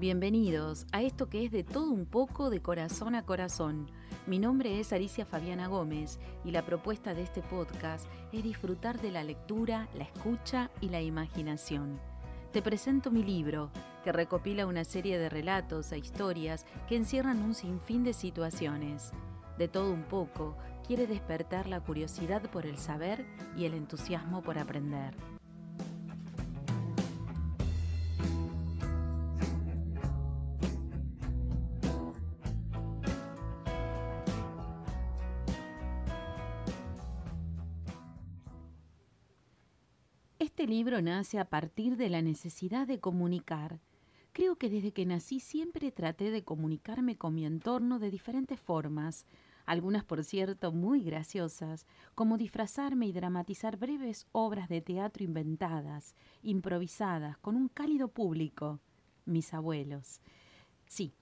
Bienvenidos a esto que es de todo un poco de corazón a corazón. Mi nombre es Alicia Fabiana Gómez y la propuesta de este podcast es disfrutar de la lectura, la escucha y la imaginación. Te presento mi libro, que recopila una serie de relatos e historias que encierran un sinfín de situaciones. De todo un poco, quiere despertar la curiosidad por el saber y el entusiasmo por aprender. Este libro nace a partir de la necesidad de comunicar. Creo que desde que nací siempre traté de comunicarme con mi entorno de diferentes formas, algunas por cierto muy graciosas, como disfrazarme y dramatizar breves obras de teatro inventadas, improvisadas, con un cálido público, mis abuelos. Sí,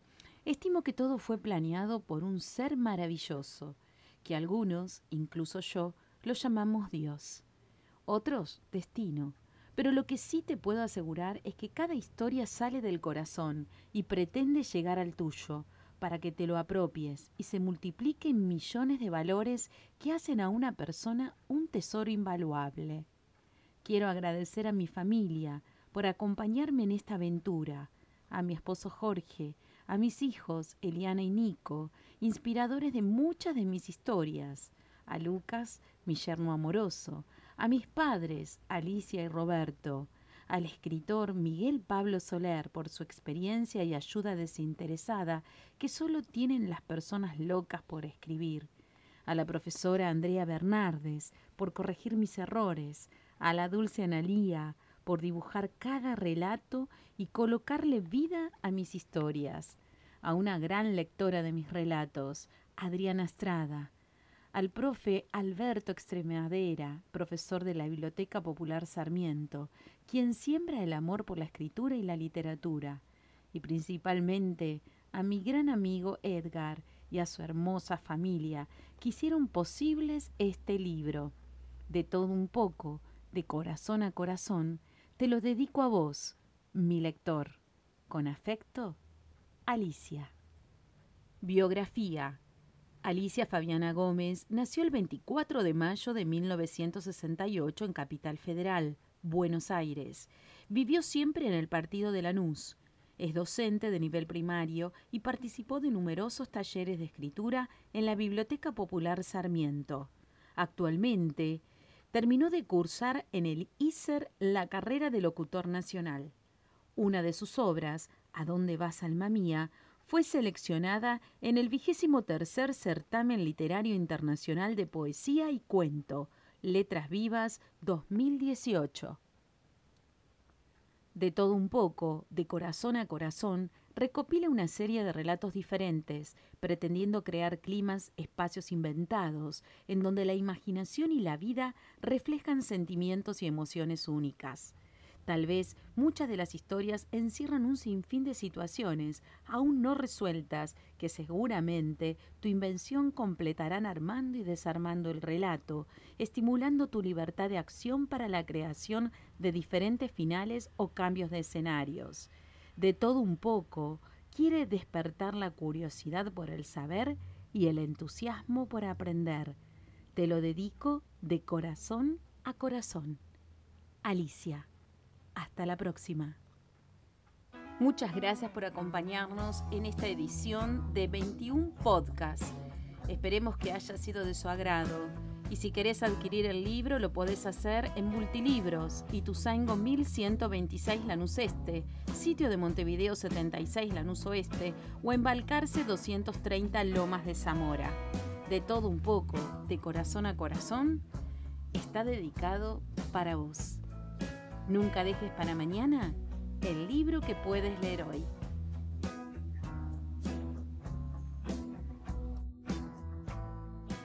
estimo que todo fue planeado por un ser maravilloso, que algunos, incluso yo, lo llamamos Dios otros destino. Pero lo que sí te puedo asegurar es que cada historia sale del corazón y pretende llegar al tuyo, para que te lo apropies y se multipliquen millones de valores que hacen a una persona un tesoro invaluable. Quiero agradecer a mi familia por acompañarme en esta aventura, a mi esposo Jorge, a mis hijos Eliana y Nico, inspiradores de muchas de mis historias, a Lucas, mi yerno amoroso, a mis padres, Alicia y Roberto, al escritor Miguel Pablo Soler por su experiencia y ayuda desinteresada que solo tienen las personas locas por escribir, a la profesora Andrea Bernardes por corregir mis errores, a la dulce Analía por dibujar cada relato y colocarle vida a mis historias, a una gran lectora de mis relatos, Adriana Estrada, al profe Alberto Extremadera, profesor de la Biblioteca Popular Sarmiento, quien siembra el amor por la escritura y la literatura, y principalmente a mi gran amigo Edgar y a su hermosa familia, que hicieron posibles este libro. De todo un poco, de corazón a corazón, te lo dedico a vos, mi lector. Con afecto, Alicia. Biografía Alicia Fabiana Gómez nació el 24 de mayo de 1968 en Capital Federal, Buenos Aires. Vivió siempre en el partido de Lanús. Es docente de nivel primario y participó de numerosos talleres de escritura en la Biblioteca Popular Sarmiento. Actualmente, terminó de cursar en el ISER la carrera de locutor nacional. Una de sus obras, ¿A dónde vas, alma mía?, fue seleccionada en el vigésimo tercer certamen literario internacional de poesía y cuento, Letras Vivas 2018. De todo un poco, de corazón a corazón, recopila una serie de relatos diferentes, pretendiendo crear climas, espacios inventados, en donde la imaginación y la vida reflejan sentimientos y emociones únicas. Tal vez muchas de las historias encierran un sinfín de situaciones aún no resueltas que seguramente tu invención completarán armando y desarmando el relato, estimulando tu libertad de acción para la creación de diferentes finales o cambios de escenarios. De todo un poco, quiere despertar la curiosidad por el saber y el entusiasmo por aprender. Te lo dedico de corazón a corazón. Alicia. Hasta la próxima. Muchas gracias por acompañarnos en esta edición de 21 Podcast. Esperemos que haya sido de su agrado. Y si querés adquirir el libro, lo podés hacer en Multilibros, Ituzaingo 1126 Lanús Este, sitio de Montevideo 76 Lanús Oeste o en Balcarce 230 Lomas de Zamora. De todo un poco, de corazón a corazón, está dedicado para vos. Nunca dejes para mañana el libro que puedes leer hoy.